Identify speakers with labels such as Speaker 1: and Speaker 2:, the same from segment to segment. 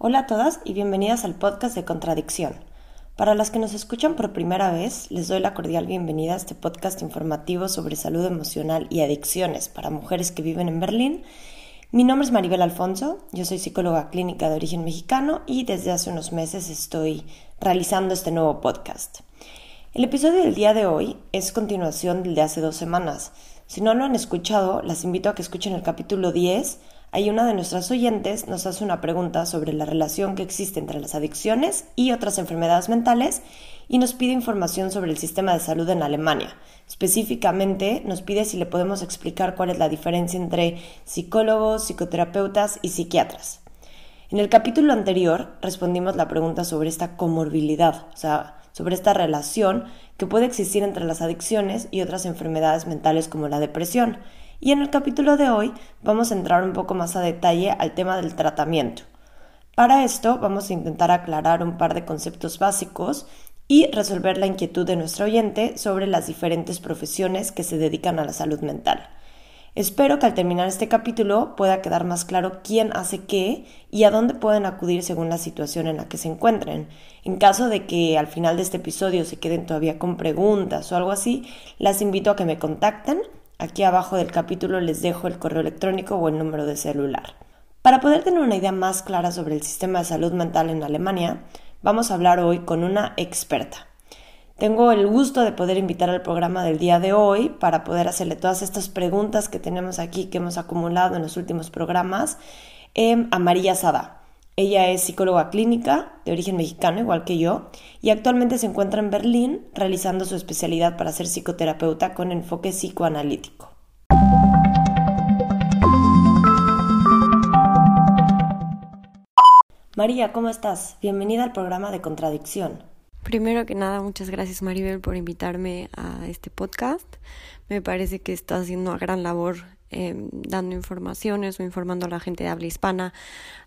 Speaker 1: Hola a todas y bienvenidas al podcast de Contradicción. Para las que nos escuchan por primera vez, les doy la cordial bienvenida a este podcast informativo sobre salud emocional y adicciones para mujeres que viven en Berlín. Mi nombre es Maribel Alfonso, yo soy psicóloga clínica de origen mexicano y desde hace unos meses estoy realizando este nuevo podcast. El episodio del día de hoy es continuación del de hace dos semanas. Si no lo han escuchado, las invito a que escuchen el capítulo 10 Ahí una de nuestras oyentes nos hace una pregunta sobre la relación que existe entre las adicciones y otras enfermedades mentales y nos pide información sobre el sistema de salud en Alemania. Específicamente nos pide si le podemos explicar cuál es la diferencia entre psicólogos, psicoterapeutas y psiquiatras. En el capítulo anterior respondimos la pregunta sobre esta comorbilidad, o sea, sobre esta relación que puede existir entre las adicciones y otras enfermedades mentales como la depresión. Y en el capítulo de hoy vamos a entrar un poco más a detalle al tema del tratamiento. Para esto vamos a intentar aclarar un par de conceptos básicos y resolver la inquietud de nuestro oyente sobre las diferentes profesiones que se dedican a la salud mental. Espero que al terminar este capítulo pueda quedar más claro quién hace qué y a dónde pueden acudir según la situación en la que se encuentren. En caso de que al final de este episodio se queden todavía con preguntas o algo así, las invito a que me contacten Aquí abajo del capítulo les dejo el correo electrónico o el número de celular. Para poder tener una idea más clara sobre el sistema de salud mental en Alemania, vamos a hablar hoy con una experta. Tengo el gusto de poder invitar al programa del día de hoy para poder hacerle todas estas preguntas que tenemos aquí, que hemos acumulado en los últimos programas, em, a María Sada. Ella es psicóloga clínica de origen mexicano, igual que yo, y actualmente se encuentra en Berlín realizando su especialidad para ser psicoterapeuta con enfoque psicoanalítico. María, ¿cómo estás? Bienvenida al programa de Contradicción.
Speaker 2: Primero que nada, muchas gracias Maribel por invitarme a este podcast. Me parece que está haciendo una gran labor Em, dando informaciones o informando a la gente de habla hispana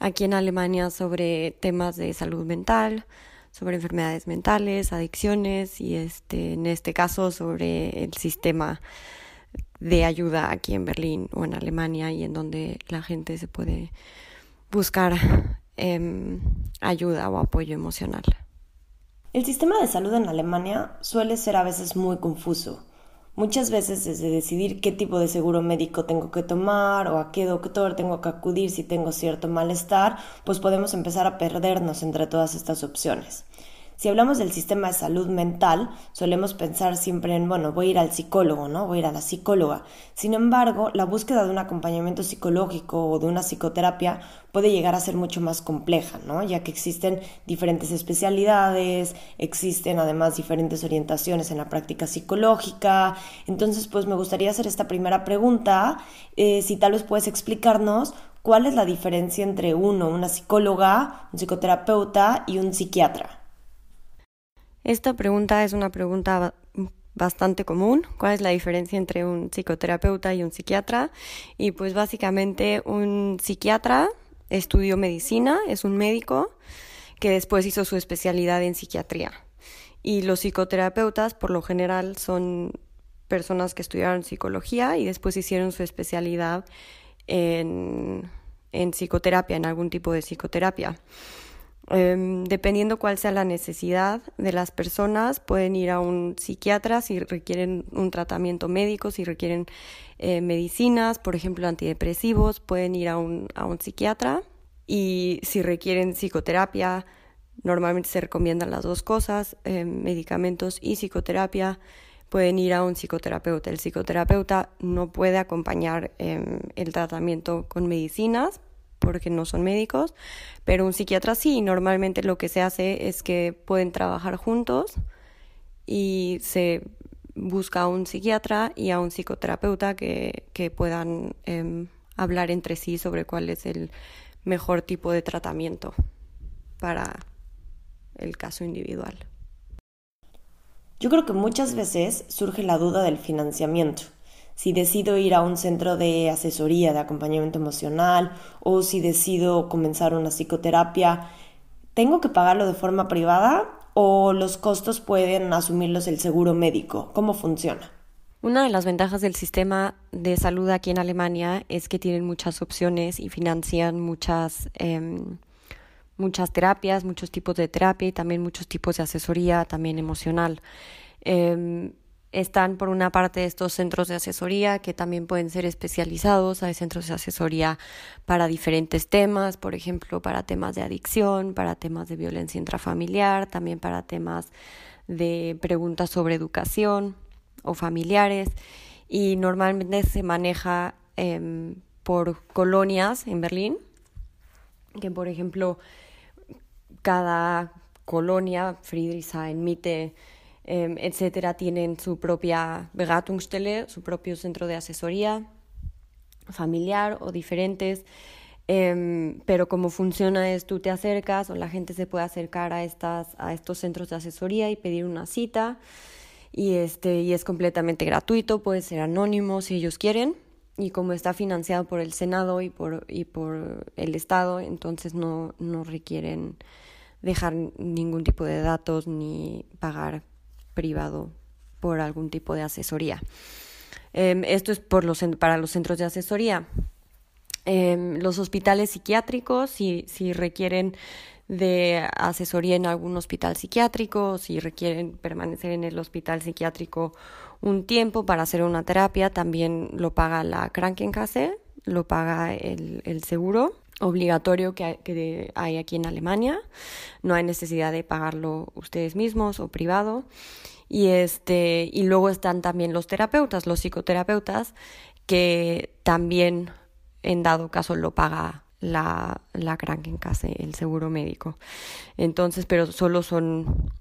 Speaker 2: aquí en Alemania sobre temas de salud mental, sobre enfermedades mentales, adicciones y este, en este caso sobre el sistema de ayuda aquí en Berlín o en Alemania y en donde la gente se puede buscar em, ayuda o apoyo emocional.
Speaker 1: El sistema de salud en Alemania suele ser a veces muy confuso. Muchas veces desde decidir qué tipo de seguro médico tengo que tomar o a qué doctor tengo que acudir si tengo cierto malestar, pues podemos empezar a perdernos entre todas estas opciones. Si hablamos del sistema de salud mental, solemos pensar siempre en, bueno, voy a ir al psicólogo, ¿no? Voy a ir a la psicóloga. Sin embargo, la búsqueda de un acompañamiento psicológico o de una psicoterapia puede llegar a ser mucho más compleja, ¿no? Ya que existen diferentes especialidades, existen además diferentes orientaciones en la práctica psicológica. Entonces, pues me gustaría hacer esta primera pregunta, eh, si tal vez puedes explicarnos cuál es la diferencia entre uno, una psicóloga, un psicoterapeuta y un psiquiatra.
Speaker 2: Esta pregunta es una pregunta bastante común. ¿Cuál es la diferencia entre un psicoterapeuta y un psiquiatra? Y pues básicamente un psiquiatra estudió medicina, es un médico que después hizo su especialidad en psiquiatría. Y los psicoterapeutas por lo general son personas que estudiaron psicología y después hicieron su especialidad en, en psicoterapia, en algún tipo de psicoterapia. Em, dependiendo cuál sea la necesidad de las personas, pueden ir a un psiquiatra si requieren un tratamiento médico, si requieren eh, medicinas, por ejemplo, antidepresivos, pueden ir a un, a un psiquiatra y si requieren psicoterapia, normalmente se recomiendan las dos cosas, em, medicamentos y psicoterapia, pueden ir a un psicoterapeuta. El psicoterapeuta no puede acompañar em, el tratamiento con medicinas porque no son médicos, pero un psiquiatra sí, normalmente lo que se hace es que pueden trabajar juntos y se busca a un psiquiatra y a un psicoterapeuta que, que puedan em, hablar entre sí sobre cuál es el mejor tipo de tratamiento para el caso individual.
Speaker 1: Yo creo que muchas veces surge la duda del financiamiento si decido ir a un centro de asesoría, de acompañamiento emocional, o si decido comenzar una psicoterapia, ¿tengo que pagarlo de forma privada o los costos pueden asumirlos el seguro médico? ¿Cómo funciona?
Speaker 2: Una de las ventajas del sistema de salud aquí en Alemania es que tienen muchas opciones y financian muchas, em, muchas terapias, muchos tipos de terapia y también muchos tipos de asesoría, también emocional. Em, están por una parte estos centros de asesoría que también pueden ser especializados. Hay centros de asesoría para diferentes temas, por ejemplo, para temas de adicción, para temas de violencia intrafamiliar, también para temas de preguntas sobre educación o familiares. Y normalmente se maneja em, por colonias en Berlín, que por ejemplo cada colonia, Friedrichshain, Mitte, Em, etcétera, tienen su propia Beratungsstelle, su propio centro de asesoría familiar o diferentes. Em, pero cómo funciona es tú te acercas o la gente se puede acercar a, estas, a estos centros de asesoría y pedir una cita y, este, y es completamente gratuito, puede ser anónimo si ellos quieren y como está financiado por el Senado y por, y por el Estado, entonces no, no requieren dejar ningún tipo de datos ni pagar privado por algún tipo de asesoría. Em, esto es por los, para los centros de asesoría. Em, los hospitales psiquiátricos, si, requieren de asesoría en algún hospital psiquiátrico, si requieren permanecer en el hospital psiquiátrico un tiempo para hacer una terapia, también lo paga la Krankenkasse, lo paga el seguro obligatorio que hay aquí en Alemania. No hay necesidad de pagarlo ustedes mismos o privado. Y, este, y luego están también los terapeutas, los psicoterapeutas, que también en dado caso lo paga la, la Krankenkasse, el seguro médico. Entonces, pero solo son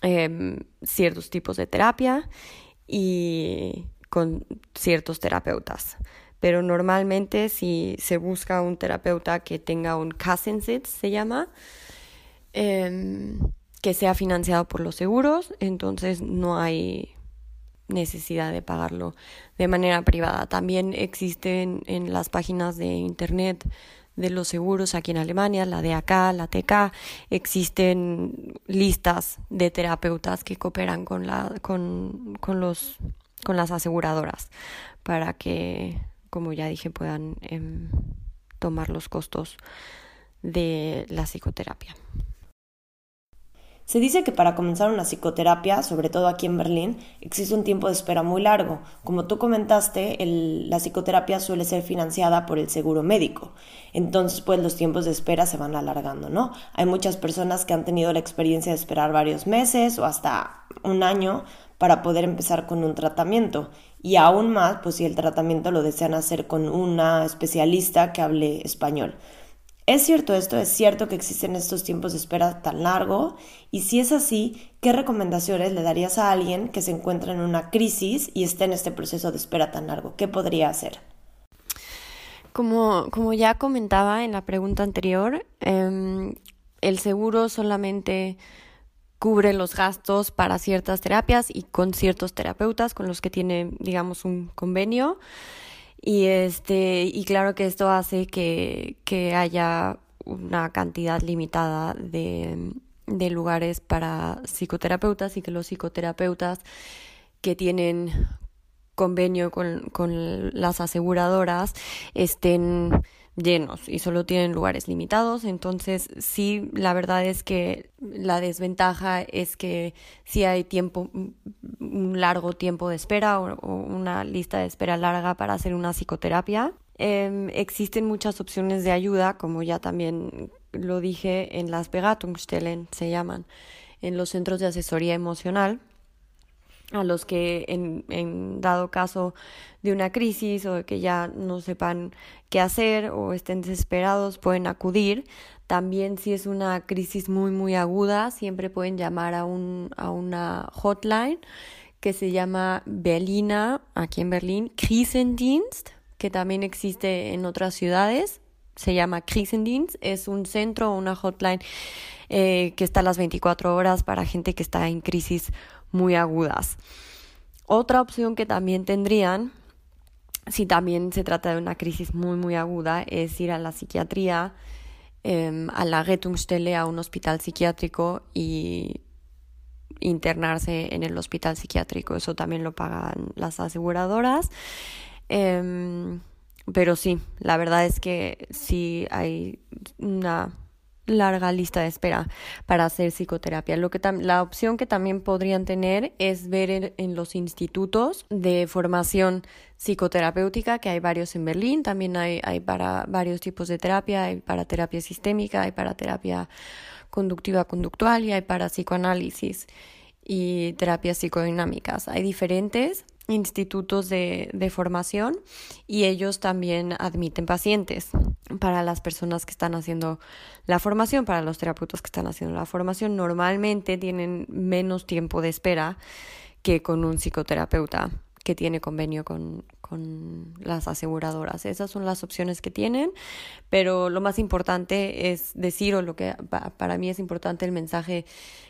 Speaker 2: em, ciertos tipos de terapia y con ciertos terapeutas. Pero normalmente si se busca un terapeuta que tenga un Kassensitz, se llama, eh, que sea financiado por los seguros, entonces no hay necesidad de pagarlo de manera privada. También existen en las páginas de internet de los seguros aquí en Alemania, la DAK, la TK, existen listas de terapeutas que cooperan con la con, con los con las aseguradoras para que, como ya dije, puedan em, tomar los costos de la psicoterapia.
Speaker 1: Se dice que para comenzar una psicoterapia, sobre todo aquí en Berlín, existe un tiempo de espera muy largo. Como tú comentaste, la psicoterapia suele ser financiada por el seguro médico. Entonces, pues los tiempos de espera se van alargando, ¿no? Hay muchas personas que han tenido la experiencia de esperar varios meses o hasta un año para poder empezar con un tratamiento. Y aún más, pues si el tratamiento lo desean hacer con una especialista que hable español. ¿Es cierto esto? ¿Es cierto que existen estos tiempos de espera tan largo? Y si es así, ¿qué recomendaciones le darías a alguien que se encuentra en una crisis y esté en este proceso de espera tan largo? ¿Qué podría hacer?
Speaker 2: Como, como ya comentaba en la pregunta anterior, em, el seguro solamente cubre los gastos para ciertas terapias y con ciertos terapeutas con los que tiene, digamos, un convenio. Y este, y claro que esto hace que, que haya una cantidad limitada de, de lugares para psicoterapeutas y que los psicoterapeutas que tienen convenio con, con las aseguradoras estén llenos y solo tienen lugares limitados. Entonces, sí, la verdad es que la desventaja es que si hay tiempo, un largo tiempo de espera o, una lista de espera larga para hacer una psicoterapia. Em, existen muchas opciones de ayuda, como ya también lo dije en las Beratungsstellen, se llaman, en los centros de asesoría emocional a los que en, en, dado caso de una crisis o de que ya no sepan qué hacer o estén desesperados pueden acudir. También si es una crisis muy muy aguda siempre pueden llamar a, un, a una hotline que se llama Berlina, aquí en Berlín, Krisendienst, que también existe en otras ciudades. Se llama Krisendienst, es un centro una hotline eh, que está a las 24 horas para gente que está en crisis muy agudas. Otra opción que también tendrían, si también se trata de una crisis muy, muy aguda, es ir a la psiquiatría, em, a la Rettungsstelle, a un hospital psiquiátrico y internarse en el hospital psiquiátrico. Eso también lo pagan las aseguradoras. Em, pero sí, la verdad es que sí hay una larga lista de espera para hacer psicoterapia. Lo que la opción que también podrían tener es ver en, los institutos de formación psicoterapéutica, que hay varios en Berlín, también hay, hay para varios tipos de terapia, hay para terapia sistémica, hay para terapia conductiva conductual y hay para psicoanálisis y terapias psicodinámicas. Hay diferentes institutos de, de, formación y ellos también admiten pacientes para las personas que están haciendo la formación, para los terapeutas que están haciendo la formación. Normalmente tienen menos tiempo de espera que con un psicoterapeuta que tiene convenio con, con las aseguradoras. Esas son las opciones que tienen, pero lo más importante es decir, o lo que para mí es importante el mensaje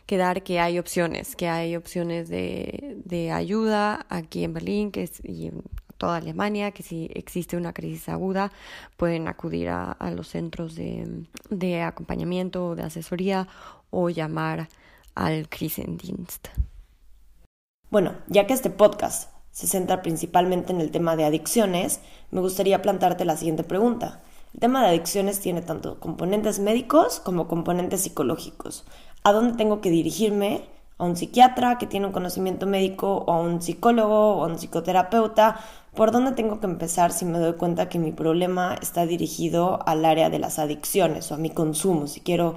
Speaker 2: que dar, que hay opciones, que hay opciones de, de ayuda aquí en Berlín que es, y en toda Alemania, que si existe una crisis aguda pueden acudir a, los centros de, de acompañamiento o de asesoría o llamar al Krisendienst.
Speaker 1: Bueno, ya que este podcast se centra principalmente en el tema de adicciones, me gustaría plantarte la siguiente pregunta. El tema de adicciones tiene tanto componentes médicos como componentes psicológicos. ¿A dónde tengo que dirigirme? ¿A un psiquiatra que tiene un conocimiento médico o a un psicólogo o a un psicoterapeuta? ¿Por dónde tengo que empezar si me doy cuenta que mi problema está dirigido al área de las adicciones o a mi consumo? Si quiero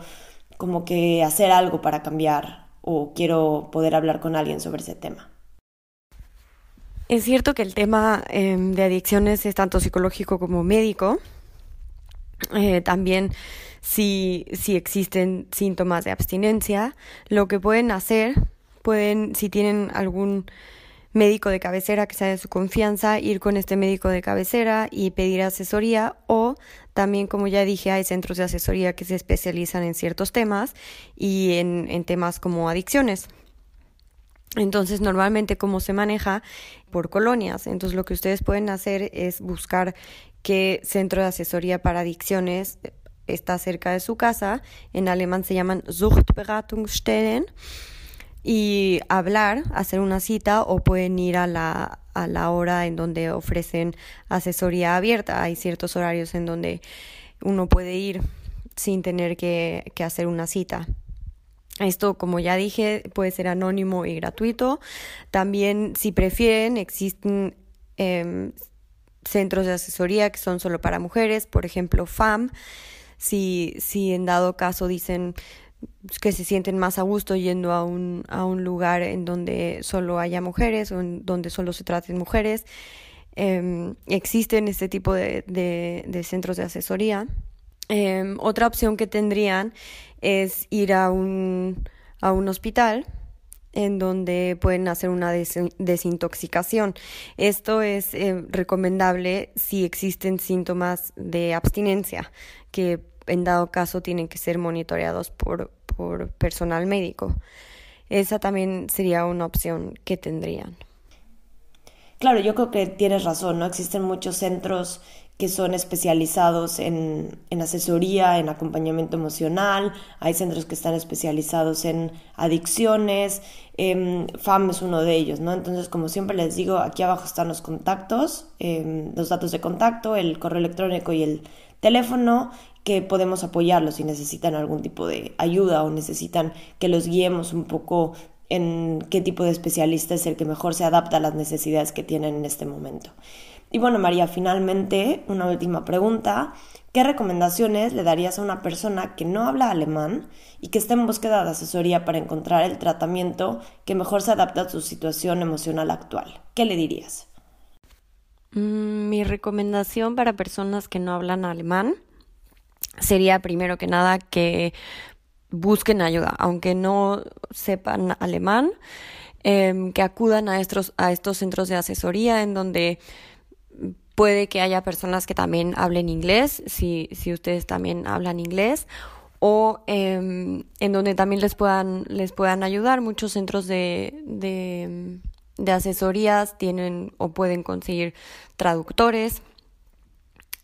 Speaker 1: como que hacer algo para cambiar o quiero poder hablar con alguien sobre ese tema.
Speaker 2: Es cierto que el tema em, de adicciones es tanto psicológico como médico. Eh, también si, si existen síntomas de abstinencia, lo que pueden hacer, pueden, si tienen algún médico de cabecera que sea de su confianza, ir con este médico de cabecera y pedir asesoría o también, como ya dije, hay centros de asesoría que se especializan en ciertos temas y en, en temas como adicciones. Entonces, normalmente cómo se maneja por colonias. Entonces, lo que ustedes pueden hacer es buscar qué centro de asesoría para adicciones está cerca de su casa. En alemán se llaman Suchtberatungsstellen. Y hablar, hacer una cita o pueden ir a la, a la hora en donde ofrecen asesoría abierta. Hay ciertos horarios en donde uno puede ir sin tener que, que hacer una cita. Esto, como ya dije, puede ser anónimo y gratuito. También, si prefieren, existen em, centros de asesoría que son solo para mujeres, por ejemplo, FAM. Si, si en dado caso dicen que se sienten más a gusto yendo a un, a un lugar en donde solo haya mujeres o en donde solo se traten mujeres, em, existen este tipo de, de centros de asesoría. Em, otra opción que tendrían es ir a un, a un hospital en donde pueden hacer una desintoxicación. Esto es eh, recomendable si existen síntomas de abstinencia, que en dado caso tienen que ser monitoreados por, por personal médico. Esa también sería una opción que tendrían.
Speaker 1: Claro, yo creo que tienes razón, ¿no? Existen muchos centros que son especializados en, en, asesoría, en acompañamiento emocional, hay centros que están especializados en adicciones, em, FAM es uno de ellos, ¿no? Entonces, como siempre les digo, aquí abajo están los contactos, em, los datos de contacto, el correo electrónico y el teléfono, que podemos apoyarlos si necesitan algún tipo de ayuda o necesitan que los guiemos un poco en qué tipo de especialista es el que mejor se adapta a las necesidades que tienen en este momento. Y bueno, María, finalmente, una última pregunta. ¿Qué recomendaciones le darías a una persona que no habla alemán y que está en búsqueda de asesoría para encontrar el tratamiento que mejor se adapta a su situación emocional actual? ¿Qué le dirías?
Speaker 2: Mm, mi recomendación para personas que no hablan alemán sería primero que nada que busquen ayuda, aunque no sepan alemán, em, que acudan a estos, a estos centros de asesoría en donde Puede que haya personas que también hablen inglés, si, si ustedes también hablan inglés, o em, en donde también les puedan, les puedan ayudar. Muchos centros de, de, asesorías tienen o pueden conseguir traductores.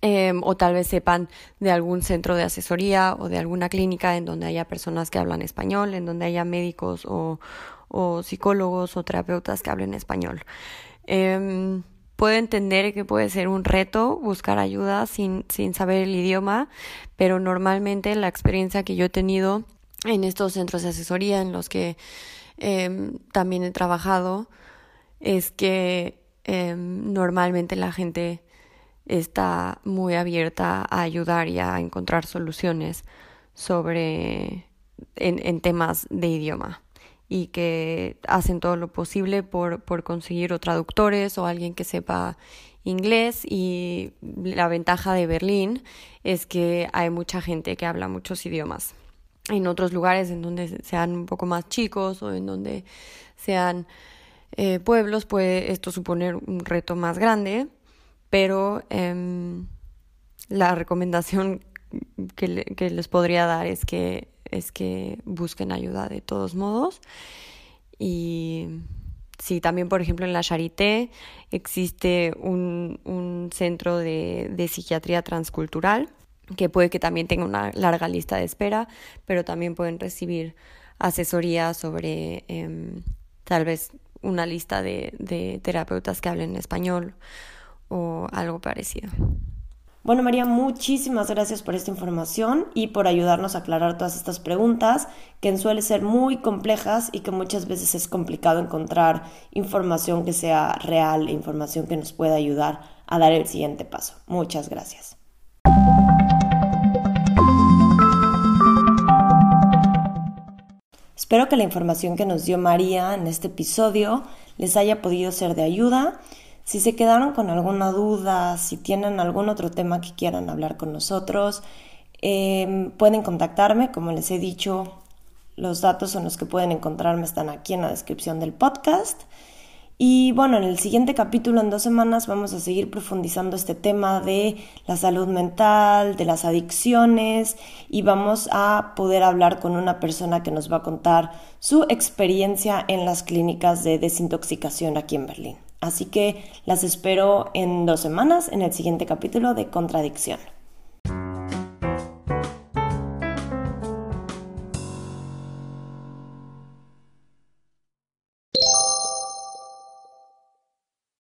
Speaker 2: Em, o tal vez sepan de algún centro de asesoría o de alguna clínica en donde haya personas que hablan español, en donde haya médicos o, o psicólogos o terapeutas que hablen español. Eh, puedo entender que puede ser un reto buscar ayuda sin, sin saber el idioma, pero normalmente la experiencia que yo he tenido en estos centros de asesoría en los que em, también he trabajado es que em, normalmente la gente está muy abierta a ayudar y a encontrar soluciones sobre en, temas de idioma y que hacen todo lo posible por, por conseguir o traductores o alguien que sepa inglés y la ventaja de Berlín es que hay mucha gente que habla muchos idiomas. En otros lugares en donde sean un poco más chicos o en donde sean eh, pueblos puede esto suponer un reto más grande, pero em, la recomendación que les podría dar es que es que busquen ayuda de todos modos. Y sí, también, por ejemplo, en la Charité existe un, un centro de, de, psiquiatría transcultural que puede que también tenga una larga lista de espera, pero también pueden recibir asesoría sobre em, tal vez una lista de, de terapeutas que hablen español o algo parecido.
Speaker 1: Bueno, María, muchísimas gracias por esta información y por ayudarnos a aclarar todas estas preguntas que suelen ser muy complejas y que muchas veces es complicado encontrar información que sea real e información que nos pueda ayudar a dar el siguiente paso. Muchas gracias. Espero que la información que nos dio María en este episodio les haya podido ser de ayuda si se quedaron con alguna duda, si tienen algún otro tema que quieran hablar con nosotros, em, pueden contactarme. Como les he dicho, los datos en los que pueden encontrarme están aquí en la descripción del podcast. Y bueno, en el siguiente capítulo, en dos semanas, vamos a seguir profundizando este tema de la salud mental, de las adicciones y vamos a poder hablar con una persona que nos va a contar su experiencia en las clínicas de desintoxicación aquí en Berlín. Así que las espero en dos semanas en el siguiente capítulo de Contradicción.